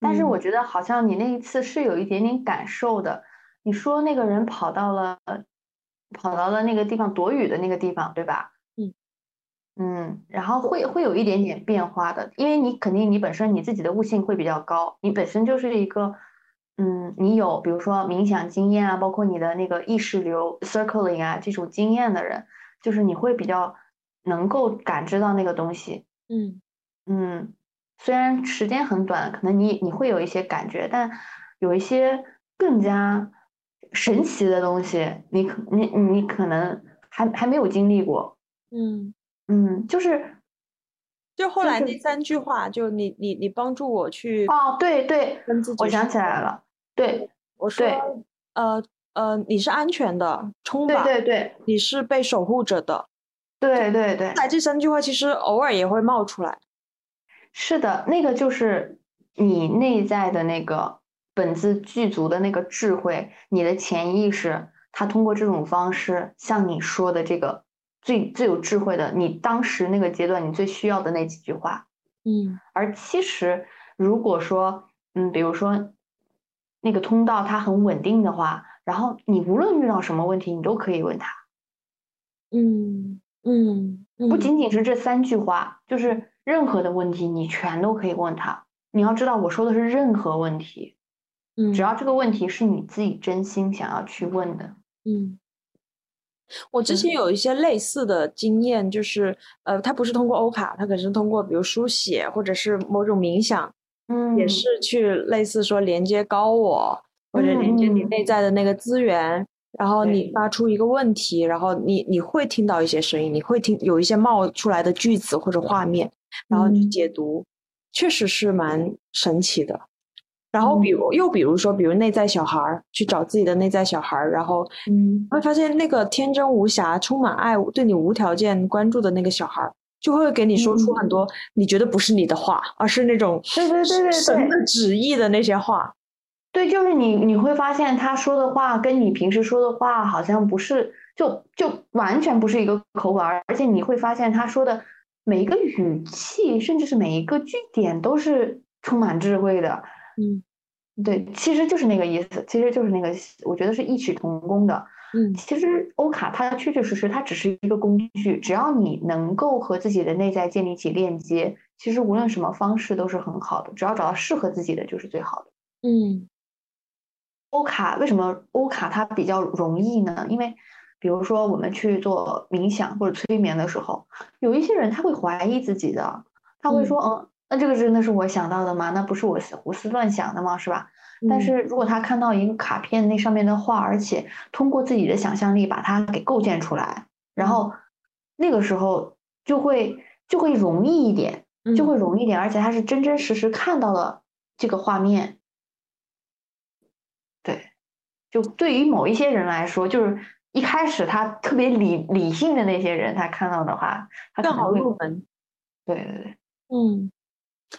Speaker 2: 但是我觉得好像你那一次是有一点点感受的。你说那个人跑到了，跑到了那个地方躲雨的那个地方，对吧？
Speaker 1: 嗯
Speaker 2: 嗯，然后会会有一点点变化的，因为你肯定你本身你自己的悟性会比较高，你本身就是一个，嗯，你有比如说冥想经验啊，包括你的那个意识流 circling 啊这种经验的人，就是你会比较能够感知到那个东西。
Speaker 1: 嗯
Speaker 2: 嗯。虽然时间很短，可能你你会有一些感觉，但有一些更加神奇的东西，你可你你可能还还没有经历过。
Speaker 1: 嗯
Speaker 2: 嗯，就是
Speaker 1: 就后来那三句话，就你你你帮助我去
Speaker 2: 哦，对对，我想起来了，对，
Speaker 1: 我说呃呃，你是安全的，冲吧，
Speaker 2: 对对对，
Speaker 1: 你是被守护着的，
Speaker 2: 对对对。
Speaker 1: 来这三句话其实偶尔也会冒出来。
Speaker 2: 是的，那个就是你内在的那个本自具足的那个智慧，你的潜意识，它通过这种方式向你说的这个最最有智慧的，你当时那个阶段你最需要的那几句话，
Speaker 1: 嗯，
Speaker 2: 而其实如果说，嗯，比如说那个通道它很稳定的话，然后你无论遇到什么问题，你都可以问他，
Speaker 1: 嗯嗯，
Speaker 2: 不仅仅是这三句话，就是。任何的问题你全都可以问他，你要知道我说的是任何问题，
Speaker 1: 嗯，
Speaker 2: 只要这个问题是你自己真心想要去问的，
Speaker 1: 嗯，我之前有一些类似的经验，就是呃，它不是通过欧卡，它可是通过比如书写或者是某种冥想，
Speaker 2: 嗯，
Speaker 1: 也是去类似说连接高我或者连接你内在的那个资源。然后你发出一个问题，然后你你会听到一些声音，你会听有一些冒出来的句子或者画面，然后去解读，确实是蛮神奇的。然后比如又比如说，比如内在小孩儿去找自己的内在小孩儿，然后
Speaker 2: 嗯，
Speaker 1: 会发现那个天真无瑕、充满爱、对你无条件关注的那个小孩儿，就会给你说出很多你觉得不是你的话，而是那种
Speaker 2: 对对对对
Speaker 1: 神的旨意的那些话。
Speaker 2: 对，就是你，你会发现他说的话跟你平时说的话好像不是，就就完全不是一个口吻，而且你会发现他说的每一个语气，甚至是每一个句点都是充满智慧的。
Speaker 1: 嗯，
Speaker 2: 对，其实就是那个意思，其实就是那个，我觉得是异曲同工的。
Speaker 1: 嗯，
Speaker 2: 其实欧卡它确确实实它只是一个工具，只要你能够和自己的内在建立起链接，其实无论什么方式都是很好的，只要找到适合自己的就是最好的。
Speaker 1: 嗯。
Speaker 2: 欧卡为什么欧卡它比较容易呢？因为，比如说我们去做冥想或者催眠的时候，有一些人他会怀疑自己的，他会说：“嗯，那这个真的是我想到的吗？那不是我胡思乱想的吗？是吧？”但是如果他看到一个卡片那上面的画，而且通过自己的想象力把它给构建出来，然后那个时候就会就会容易一点，就会容易一点，而且他是真真实实看到了这个画面。对就对于某一些人来说，就是一开始他特别理理性的那些人，他看到的话，他
Speaker 1: 更好入门。
Speaker 2: 对对对，
Speaker 1: 嗯，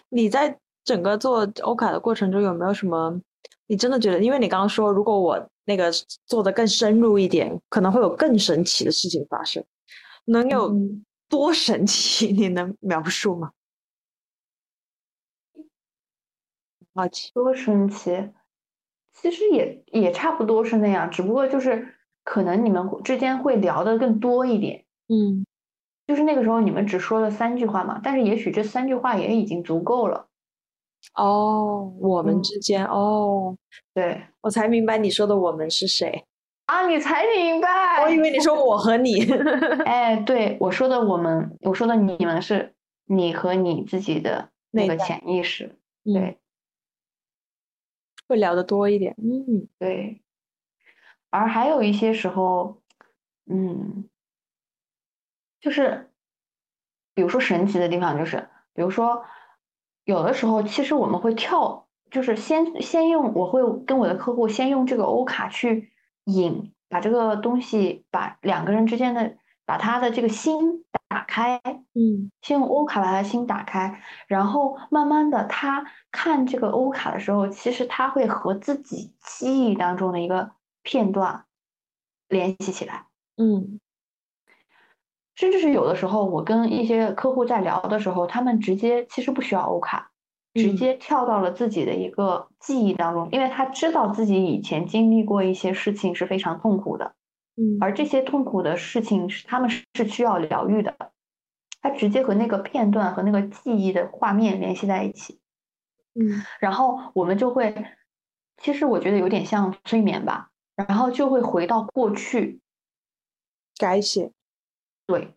Speaker 1: 你在整个做欧卡的过程中有没有什么？你真的觉得，因为你刚刚说，如果我那个做的更深入一点，可能会有更神奇的事情发生，能有多神奇？你能描述吗？好奇，
Speaker 2: 多神奇。其实也也差不多是那样，只不过就是可能你们之间会聊的更多一点，
Speaker 1: 嗯，
Speaker 2: 就是那个时候你们只说了三句话嘛，但是也许这三句话也已经足够了。
Speaker 1: 哦，我们之间哦，
Speaker 2: 对
Speaker 1: 我才明白你说的我们是谁
Speaker 2: 啊？你才明白？
Speaker 1: 我以为你说我和你。
Speaker 2: 哎，对我说的我们，我说的你们是你和你自己的那个潜意识，对。
Speaker 1: 会聊的多一点，嗯，
Speaker 2: 对。而还有一些时候，嗯，就是比如说神奇的地方，就是比如说有的时候，其实我们会跳，就是先先用，我会跟我的客户先用这个欧卡去引，把这个东西，把两个人之间的，把他的这个心。打开，
Speaker 1: 嗯，
Speaker 2: 先用欧卡把他心打开，然后慢慢的，他看这个欧卡的时候，其实他会和自己记忆当中的一个片段联系起来，
Speaker 1: 嗯，
Speaker 2: 甚至是有的时候，我跟一些客户在聊的时候，他们直接其实不需要欧卡，直接跳到了自己的一个记忆当中，因为他知道自己以前经历过一些事情是非常痛苦的，
Speaker 1: 嗯，
Speaker 2: 而这些痛苦的事情是他们是需要疗愈的，他直接和那个片段和那个记忆的画面联系在一起，
Speaker 1: 嗯，
Speaker 2: 然后我们就会，其实我觉得有点像催眠吧，然后就会回到过去。
Speaker 1: 改写，
Speaker 2: 对，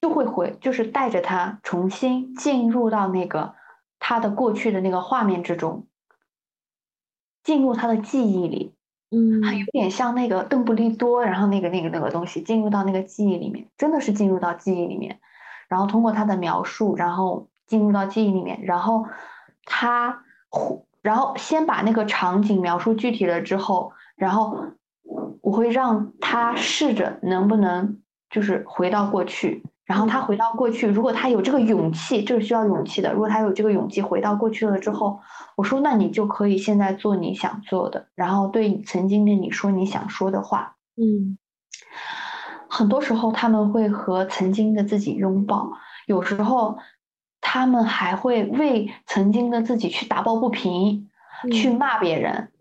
Speaker 2: 就会回，就是带着他重新进入到那个他的过去的那个画面之中，进入他的记忆里，
Speaker 1: 嗯，
Speaker 2: 有点像那个邓布利多，然后那个那个那个东西进入到那个记忆里面，真的是进入到记忆里面，然后通过他的描述，然后进入到记忆里面，然后他，然后先把那个场景描述具体了之后，然后。我会让他试着能不能就是回到过去，然后他回到过去，如果他有这个勇气，这是需要勇气的。如果他有这个勇气回到过去了之后，我说那你就可以现在做你想做的，然后对曾经的你说你想说的话。
Speaker 1: 嗯，
Speaker 2: 很多时候他们会和曾经的自己拥抱，有时候他们还会为曾经的自己去打抱不平，去骂别人。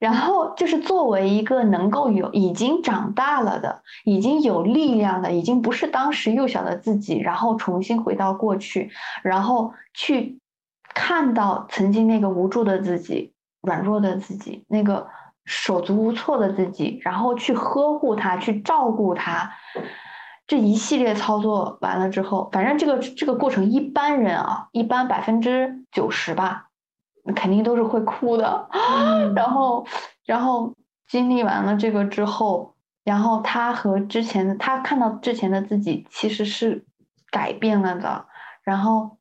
Speaker 2: 然后就是作为一个能够有已经长大了的、已经有力量的、已经不是当时幼小的自己，然后重新回到过去，然后去看到曾经那个无助的自己、软弱的自己、那个手足无措的自己，然后去呵护他、去照顾他，这一系列操作完了之后，反正这个这个过程，一般人啊，一般百分之九十吧。肯定都是会哭的，然后，然后经历完了这个之后，然后他和之前的他看到之前的自己其实是改变了的，然后，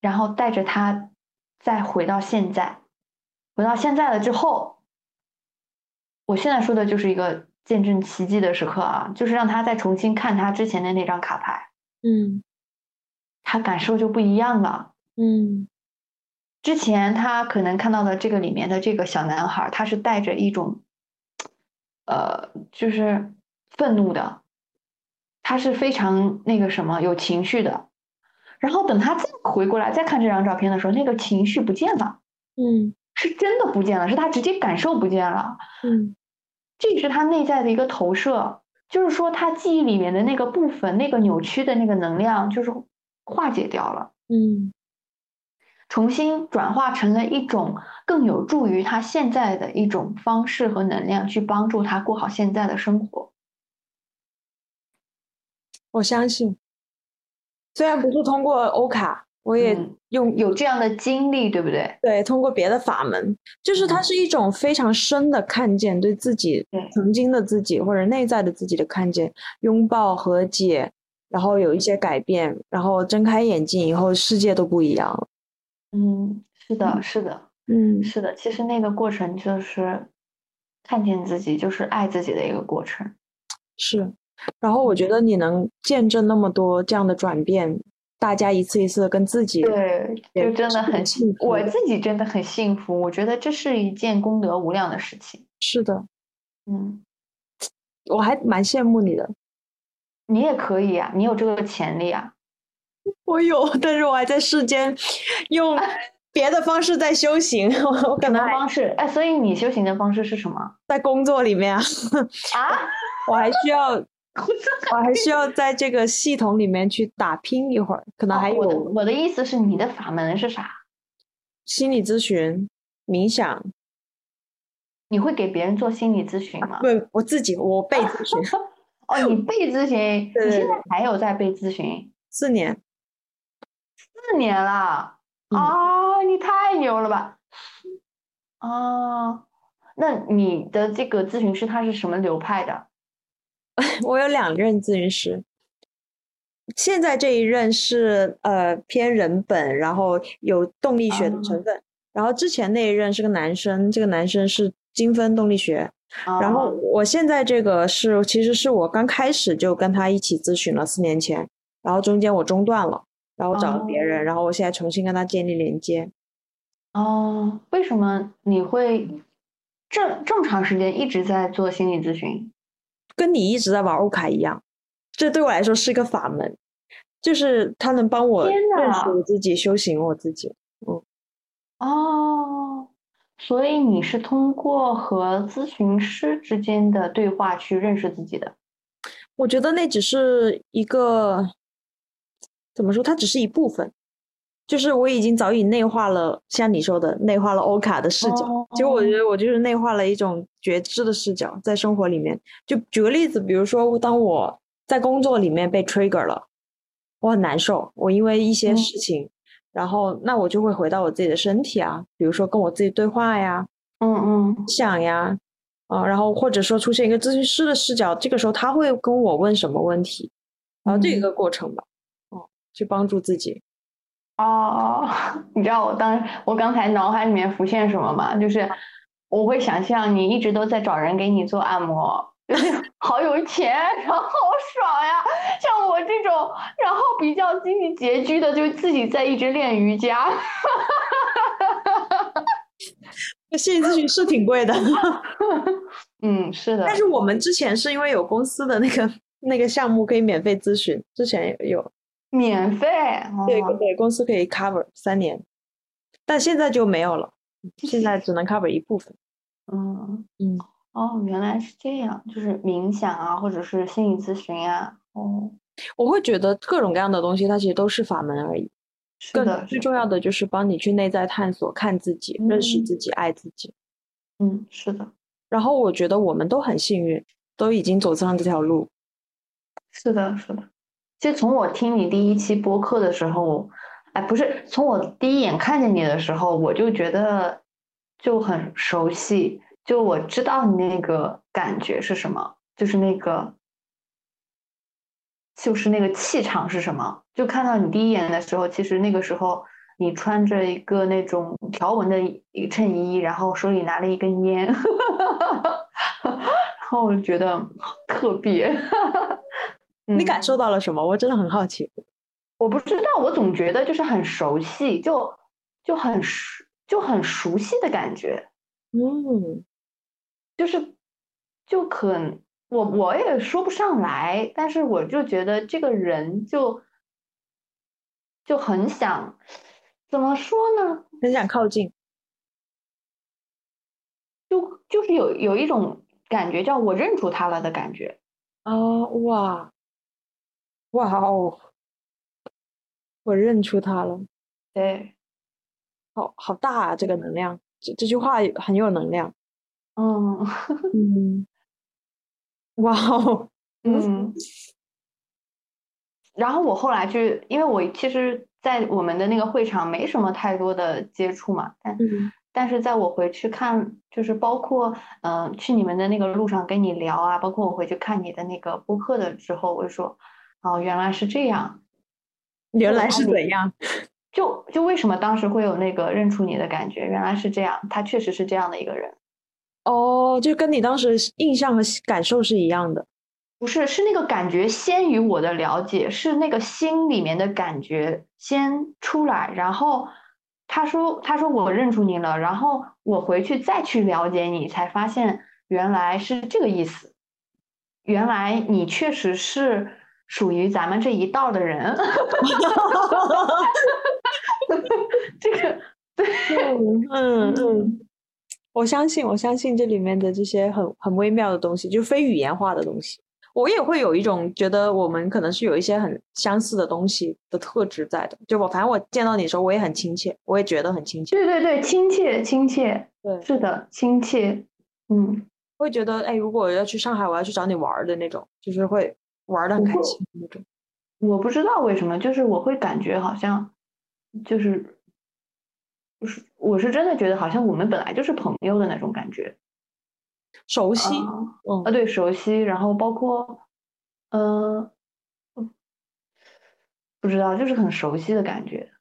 Speaker 2: 然后带着他再回到现在，回到现在了之后，我现在说的就是一个见证奇迹的时刻啊，就是让他再重新看他之前的那张卡牌，
Speaker 1: 嗯，
Speaker 2: 他感受就不一样了，
Speaker 1: 嗯。
Speaker 2: 之前他可能看到的这个里面的这个小男孩，他是带着一种，呃，就是愤怒的，他是非常那个什么有情绪的。然后等他再回过来再看这张照片的时候，那个情绪不见了，
Speaker 1: 嗯，
Speaker 2: 是真的不见了，是他直接感受不见了，
Speaker 1: 嗯，
Speaker 2: 这是他内在的一个投射，就是说他记忆里面的那个部分，那个扭曲的那个能量，就是化解掉了，
Speaker 1: 嗯。
Speaker 2: 重新转化成了一种更有助于他现在的一种方式和能量，去帮助他过好现在的生活。
Speaker 1: 我相信，虽然不是通过欧卡，我也用
Speaker 2: 有这样的经历，对不对？
Speaker 1: 对，通过别的法门，就是它是一种非常深的看见，对自己曾经的自己或者内在的自己的看见，拥抱和解，然后有一些改变，然后睁开眼睛以后，世界都不一样了。
Speaker 2: 嗯，是的，是的，
Speaker 1: 嗯，
Speaker 2: 是的。其实那个过程就是看见自己，就是爱自己的一个过程。
Speaker 1: 是，然后我觉得你能见证那么多这样的转变，大家一次一次跟自己，
Speaker 2: 对，就真的很幸福。我自己真的很幸福，我觉得这是一件功德无量的事情。
Speaker 1: 是的，
Speaker 2: 嗯，
Speaker 1: 我还蛮羡慕你的。
Speaker 2: 你也可以啊，你有这个潜力啊。
Speaker 1: 我有，但是我还在世间用别的方式在修行。我可能
Speaker 2: 方式哎，所以你修行的方式是什么？
Speaker 1: 在工作里面啊？
Speaker 2: 啊？
Speaker 1: 我还需要，我还需要在这个系统里面去打拼一会儿。可能还有
Speaker 2: 我的意思是，你的法门是啥？
Speaker 1: 心理咨询、冥想。
Speaker 2: 你会给别人做心理咨询吗？
Speaker 1: 不，我自己我被咨询。
Speaker 2: 哦，你被咨询？你现在还有在被咨询？
Speaker 1: 四年。
Speaker 2: 四年了啊！你太牛了吧！哦，那你的这个咨询师他是什么流派的？
Speaker 1: 我有两任咨询师，现在这一任是呃偏人本，然后有动力学的成分。然后之前那一任是个男生，这个男生是精分动力学。然后我现在这个是其实是我刚开始就跟他一起咨询了四年前，然后中间我中断了。然后找了别人，然后我现在重新跟他建立连接。
Speaker 2: 哦，为什么你会这这么长时间一直在做心理咨询？
Speaker 1: 跟你一直在玩欧卡一样，这对我来说是一个法门，就是它能帮我认识我自己，修行我自己。
Speaker 2: 嗯哦，所以你是通过和咨询师之间的对话去认识自己的。
Speaker 1: 我觉得那只是一个怎么说，它只是一部分。就是我已经早已内化了，像你说的，内化了欧卡的视角。其实我觉得我就是内化了一种觉知的视角，在生活里面。就举个例子，比如说，当我在工作里面被 trigger 了，我很难受，我因为一些
Speaker 2: 嗯
Speaker 1: 事情，然后那我就会回到我自己的身体啊，比如说跟我自己对话呀，
Speaker 2: 嗯嗯
Speaker 1: 想呀，啊，然后或者说出现一个咨询师的视角，这个时候他会跟我问什么问题，然后这
Speaker 2: 嗯
Speaker 1: 个过程吧，哦，去帮助自己。
Speaker 2: 哦，你知道我当我刚才脑海里面浮现什么吗？就是我会想象你一直都在找人给你做按摩，就是 好有钱，然后好爽呀。像我这种，然后比较经济拮据的，就自己在一直练瑜伽。
Speaker 1: 心理咨询是挺贵的，
Speaker 2: 嗯，是的。
Speaker 1: 但是我们之前是因为有公司的那个那个项目可以免费咨询，之前有
Speaker 2: 免费，
Speaker 1: 对
Speaker 2: 哦
Speaker 1: 对公司可以 cover 三年，但现在就没有了，现在只能 cover 一部分。
Speaker 2: 嗯
Speaker 1: 嗯，
Speaker 2: 哦，原来是这样，就是冥想啊，或者是心理咨询啊。哦，
Speaker 1: 我会觉得各种各样的东西，它其实都是法门而已。更
Speaker 2: 是的，
Speaker 1: 最重要的就是帮你去内在探索、看自己、认识
Speaker 2: 嗯
Speaker 1: 自己、爱自己。
Speaker 2: 嗯，是的，
Speaker 1: 然后我觉得我们都很幸运，都已经走上这条路。
Speaker 2: 是的，是的。其实从我听你第一期播客的时候，哎，不是，从我第一眼看见你的时候，我就觉得就很熟悉，就我知道你那个感觉是什么，就是那个，就是那个气场是什么。就看到你第一眼的时候，其实那个时候你穿着一个那种条纹的一衬衣，然后手里拿了一根烟，然后我就觉得特别。
Speaker 1: 你感
Speaker 2: 嗯
Speaker 1: 受到了什么？我真的很好奇。
Speaker 2: 我不知道，我总觉得就是很熟悉，就就很熟，就很熟悉的感觉，
Speaker 1: 嗯，
Speaker 2: 就是就可我我也说不上来，但是我就觉得这个人就就很想怎么说呢？
Speaker 1: 很想靠近。
Speaker 2: 就就是有有一种感觉叫我认出他了的感觉。
Speaker 1: 哦，哇，哇哦，我认出他了，
Speaker 2: 对，
Speaker 1: 好好大啊！这个能量，这这句话很有能量。
Speaker 2: 嗯
Speaker 1: 嗯，哇哦，
Speaker 2: 嗯。然后我后来去，因为我其实，在我们的那个会场没什么太多的接触嘛，但
Speaker 1: 嗯
Speaker 2: 但是在我回去看，就是包括嗯、呃去你们的那个路上跟你聊啊，包括我回去看你的那个播客的时候，我就说，哦，原来是这样，
Speaker 1: 原来是
Speaker 2: 我
Speaker 1: 怎样？
Speaker 2: 就就为什么当时会有那个认出你的感觉，原来是这样，他确实是这样的一个人，
Speaker 1: 哦，就跟你当时印象和感受是一样的。
Speaker 2: 不是是那个感觉先于我的了解，是那个心里面的感觉先出来，然后他说他说我认出你了，然后我回去再去了解你，才发现原来是这个意思，原来你确实是属于咱们这一道的人，这个
Speaker 1: 嗯 嗯嗯，我相信，我相信这里面的这些很很微妙的东西，就非语言化的东西，我也会有一种觉得我们可能是有一些很相似的东西的特质在的。就我反正我见到你的时候，我也很亲切，我也觉得很亲切，
Speaker 2: 对对对，亲切亲切，
Speaker 1: 对，
Speaker 2: 是的，亲切，嗯。
Speaker 1: 会觉得哎，如果我要去上海，我要去找你玩儿的那种，就是会玩的很开心的那种。
Speaker 2: 我不知道为什么，就是我会感觉好像，就是，不是我是真的觉得好像我们本来就是朋友的那种感觉
Speaker 1: 熟悉，
Speaker 2: 啊
Speaker 1: 嗯
Speaker 2: 啊，对，熟悉，然后包括，嗯、呃，不知道，就是很熟悉的感觉。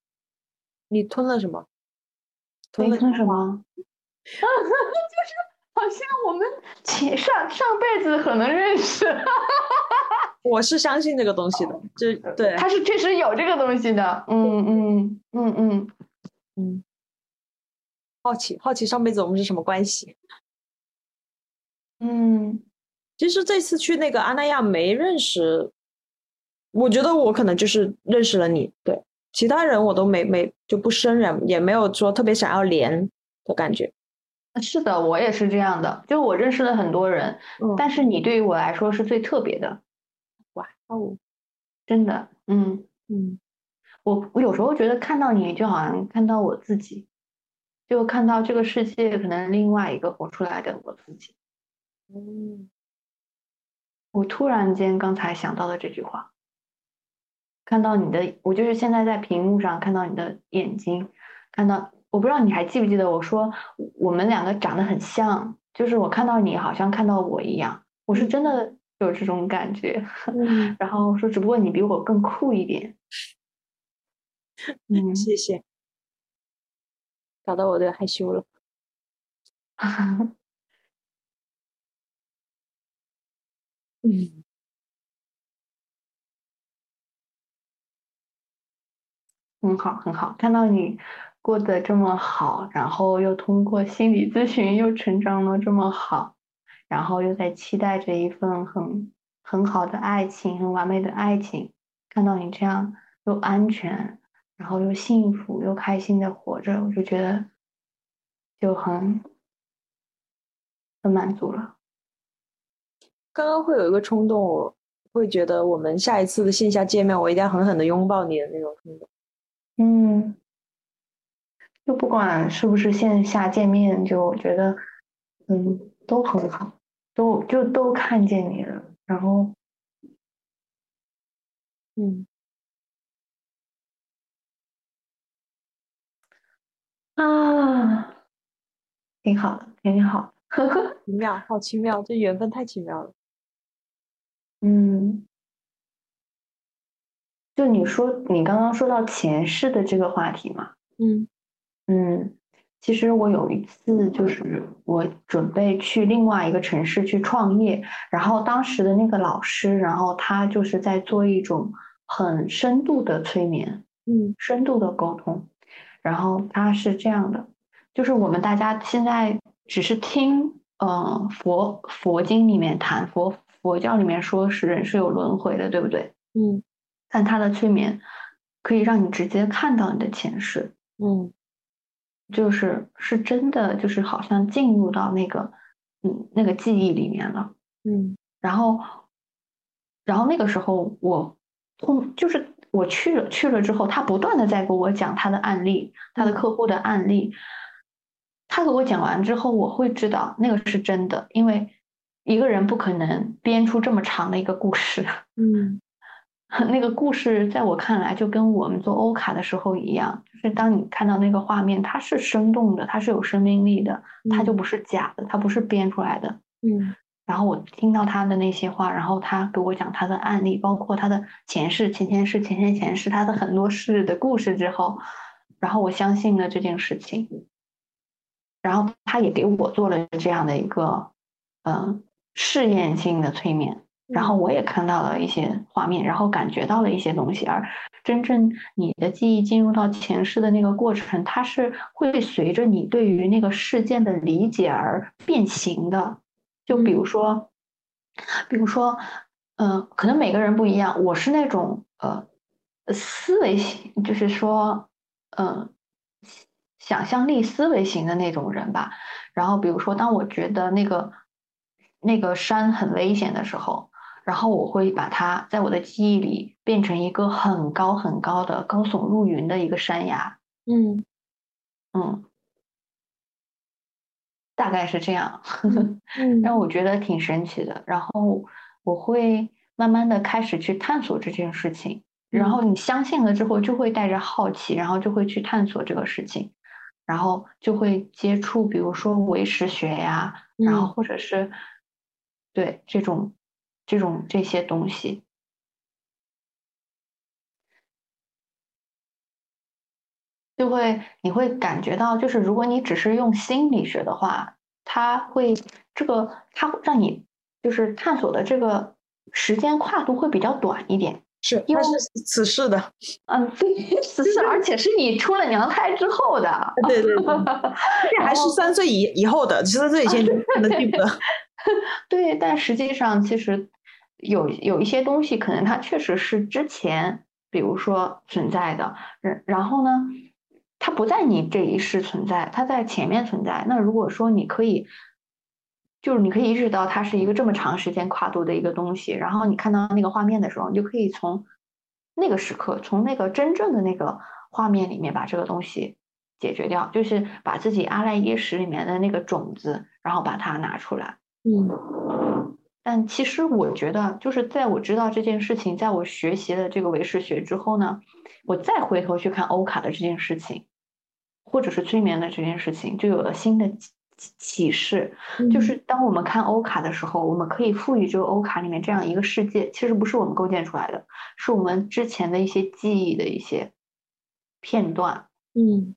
Speaker 1: 你吞了什么？吞了
Speaker 2: 什么？就是好像我们前上上辈子可能认识，
Speaker 1: 我是相信这个东西的，就对，
Speaker 2: 他是确实有这个东西的。嗯嗯嗯嗯。
Speaker 1: 嗯，好奇好奇上辈子我们是什么关系？
Speaker 2: 嗯
Speaker 1: 其实这次去那个阿那亚没认识我觉得我可能就是认识了你，对其他人我都没没就不生人，也没有说特别想要连的感觉。
Speaker 2: 是的，我也是这样的，就我认识了很多人，
Speaker 1: 嗯
Speaker 2: 但是你对于我来说是最特别的，
Speaker 1: 哇哦，
Speaker 2: 真的，嗯。
Speaker 1: 嗯
Speaker 2: 我我有时候觉得看到你就好像看到我自己，就看到这个世界可能另外一个活出来的我自己。
Speaker 1: 嗯
Speaker 2: 我突然间刚才想到了这句话，看到你的，我就是现在在屏幕上看到你的眼睛，看到我不知道你还记不记得我说我们两个长得很像，就是我看到你好像看到我一样，我是真的有这种感觉。
Speaker 1: 嗯，
Speaker 2: 然后说，只不过你比我更酷一点。嗯，
Speaker 1: 谢谢，搞得我都害羞了。嗯
Speaker 2: 很好，很好，看到你过得这么好，然后又通过心理咨询又成长了这么好，然后又在期待着一份很很好的爱情，很完美的爱情。看到你这样又安全，然后又幸福又开心的活着，我就觉得就很很满足了。
Speaker 1: 刚刚会有一个冲动，我会觉得我们下一次的线下见面，我一定要狠狠的拥抱你的那种冲动。
Speaker 2: 嗯，就不管是不是线下见面，就我觉得，嗯，都很好，都就都看见你了，然后
Speaker 1: 嗯。
Speaker 2: 啊，挺好的，挺好的，呵呵，
Speaker 1: 奇妙，好奇妙，这缘分太奇妙了。
Speaker 2: 嗯，就你说你刚刚说到前世的这个话题嘛，
Speaker 1: 嗯。
Speaker 2: 嗯，其实我有一次就是我准备去另外一个城市去创业，然后当时的那个老师，然后他就是在做一种很深度的催眠，
Speaker 1: 嗯
Speaker 2: 深度的沟通，然后他是这样的，就是我们大家现在只是听，呃，佛佛经里面谈佛佛教里面说是人是有轮回的，对不对？
Speaker 1: 嗯
Speaker 2: 但他的催眠可以让你直接看到你的前世，
Speaker 1: 嗯
Speaker 2: 就是是真的，就是好像进入到那个嗯那个记忆里面了。
Speaker 1: 嗯
Speaker 2: 然后，然后那个时候我通就是我去了去了之后，他不断的在给我讲他的案例，他的
Speaker 1: 嗯
Speaker 2: 客户的案例。他给我讲完之后，我会知道那个是真的，因为一个人不可能编出这么长的一个故事。
Speaker 1: 嗯
Speaker 2: 那个故事在我看来就跟我们做欧卡的时候一样，就是当你看到那个画面，它是生动的，它是有生命力的，它就不是假的，它不是编出来的。
Speaker 1: 嗯。
Speaker 2: 然后我听到他的那些话，然后他给我讲他的案例，包括他的前世、前前世、前前前世，他的很多事的故事之后，然后我相信了这件事情，然后他也给我做了这样的一个呃试验性的催眠，然后我也看到了一些画面，然后感觉到了一些东西，而真正你的记忆进入到前世的那个过程，它是会随着你对于那个事件的理解而变形的。就比如说，比如说，嗯、可能每个人不一样。我是那种呃思维型，就是说，呃，想象力思维型的那种人吧。然后比如说，当我觉得那个那个山很危险的时候，然后我会把它在我的记忆里变成一个很高很高的高耸入云的一个山崖。
Speaker 1: 嗯
Speaker 2: 嗯，大概是这样。
Speaker 1: 嗯
Speaker 2: 让我觉得挺神奇的。然后我会慢慢的开始去探索这件事情，然后你相信了之后，就会带着好奇，然后就会去探索这个事情，然后就会接触，比如说唯识学呀，然后
Speaker 1: 嗯
Speaker 2: 或者是对这种这种这些东西。就会你会感觉到，就是如果你只是用心理学的话，它会这个它会让你就是探索的这个时间跨度会比较短一点。
Speaker 1: 是，
Speaker 2: 因为
Speaker 1: 是此事的。
Speaker 2: 嗯，对，此事，而且是你出了娘胎之后的。
Speaker 1: 对对对，而且还是三岁以以后的，十三岁以前能记不得。
Speaker 2: 对，但实际上其实有有一些东西可能它确实是之前，比如说存在的，然然后呢，它不在你这一世存在，它在前面存在。那如果说你可以，就是你可以意识到它是一个这么长时间跨度的一个东西，然后你看到那个画面的时候，你就可以从那个时刻，从那个真正的那个画面里面把这个东西解决掉，就是把自己阿赖耶识里面的那个种子，然后把它拿出来。
Speaker 1: 嗯。
Speaker 2: 但其实我觉得，就是在我知道这件事情，在我学习了这个唯识学之后呢，我再回头去看欧卡的这件事情，或者是催眠的这件事情，就有了新的启启示。就是当我们看欧卡的时候，我们可以赋予这个欧卡里面这样一个世界，其实不是我们构建出来的，是我们之前的一些记忆的一些片段。
Speaker 1: 嗯。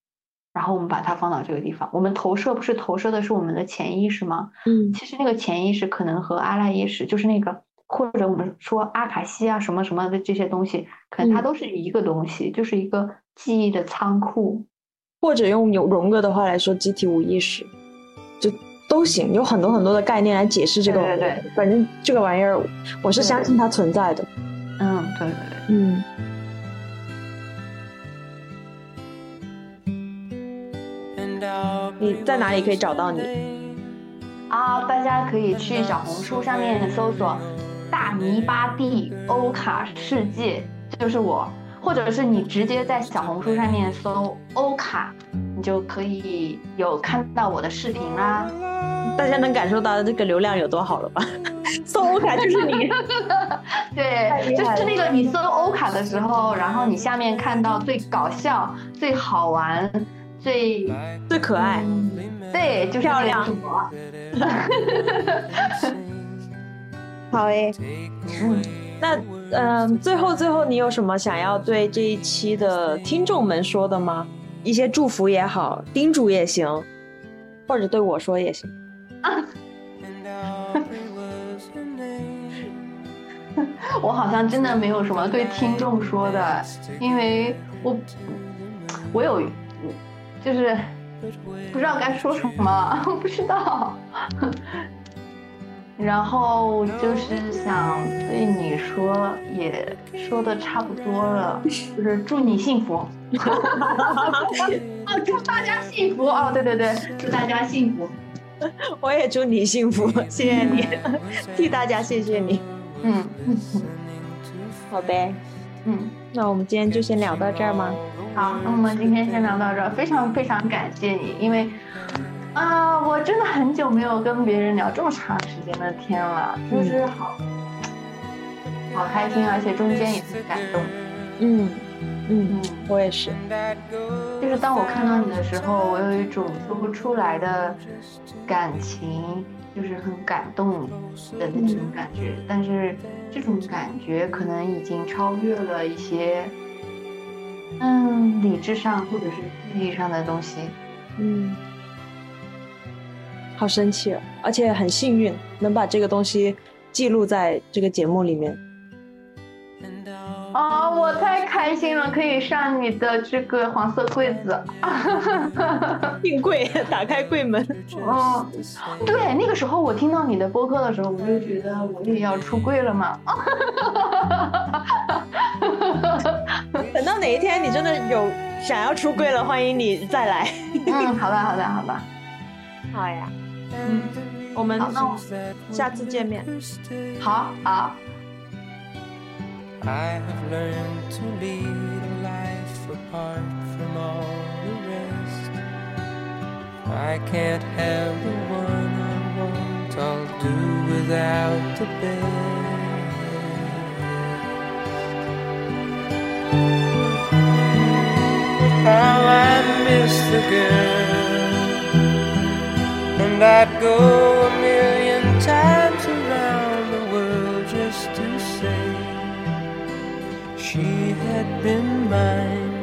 Speaker 2: 然后我们把它放到这个地方，我们投射不是投射的是我们的潜意识吗？
Speaker 1: 嗯，
Speaker 2: 其实那个潜意识可能和阿赖耶识，就是那个或者我们说阿卡西啊什么什么的这些东西，可能它都是一个东西，就是一个记忆的仓库，
Speaker 1: 或者用有荣格的话来说，集体无意识，就都行，有很多很多的概念来解释这个。
Speaker 2: 对对，
Speaker 1: 反正这个玩意儿，我是相信它存在的。
Speaker 2: 嗯，对对对，
Speaker 1: 嗯。你在哪里可以找到你？
Speaker 2: 啊，大家可以去小红书上面搜索“大泥巴地欧卡世界”，就是我，或者是你直接在小红书上面搜“欧卡”，你就可以有看到我的视频啦。
Speaker 1: 大家能感受到这个流量有多好了吧？搜欧卡就是你，
Speaker 2: 对，就是那个你搜欧卡的时候，然后你下面看到最搞笑、最好玩。最
Speaker 1: 最可爱，
Speaker 2: 对，就是
Speaker 1: 漂亮。好诶，嗯，那嗯，最后最后，你有什么想要对这一期的听众们说的吗？一些祝福也好，叮嘱也行，或者对我说也行。
Speaker 2: 我好像真的没有什么对听众说的，因为我我有。就是不知道该说什么，不知道。然后就是想对你说，也说的差不多了，就是祝你幸福。哦，祝大家幸福哦！对对对，祝大家幸福。
Speaker 1: 我也祝你幸福，谢谢你，替大家谢谢你。
Speaker 2: 嗯，
Speaker 1: 好呗。
Speaker 2: 嗯，
Speaker 1: 那我们今天就先聊到这儿吗？
Speaker 2: 好，那我们今天先聊到这儿，非常非常感谢你，因为啊，我真的很久没有跟别人聊这么长时间的天了，就是好，好开心，而且中间也很感动。
Speaker 1: 嗯嗯嗯，我也是。
Speaker 2: 就是当我看到你的时候，我有一种说不出来的感情，就是很感动的那种感觉，但是这种感觉可能已经超越了一些。嗯，理智上或者是意义上的东西，
Speaker 1: 嗯，好生气，而且很幸运能把这个东西记录在这个节目里面。
Speaker 2: 啊，我太开心了，可以上你的这个黄色柜子，
Speaker 1: 订柜，打开柜门。
Speaker 2: 哦，对，那个时候我听到你的播客的时候，我就觉得我也要出柜了嘛。
Speaker 1: 哪一天你真的有想要出柜了，欢迎你再来。
Speaker 2: 嗯，好吧，好的，好吧，
Speaker 1: 好呀。嗯，我们下次见面。
Speaker 2: 好好。
Speaker 3: I have learned to lead a life apart from all the rest. I can't have the one I want, I'll do without the best. How I miss the girl, and I'd go a million times around the world just to say she had been mine.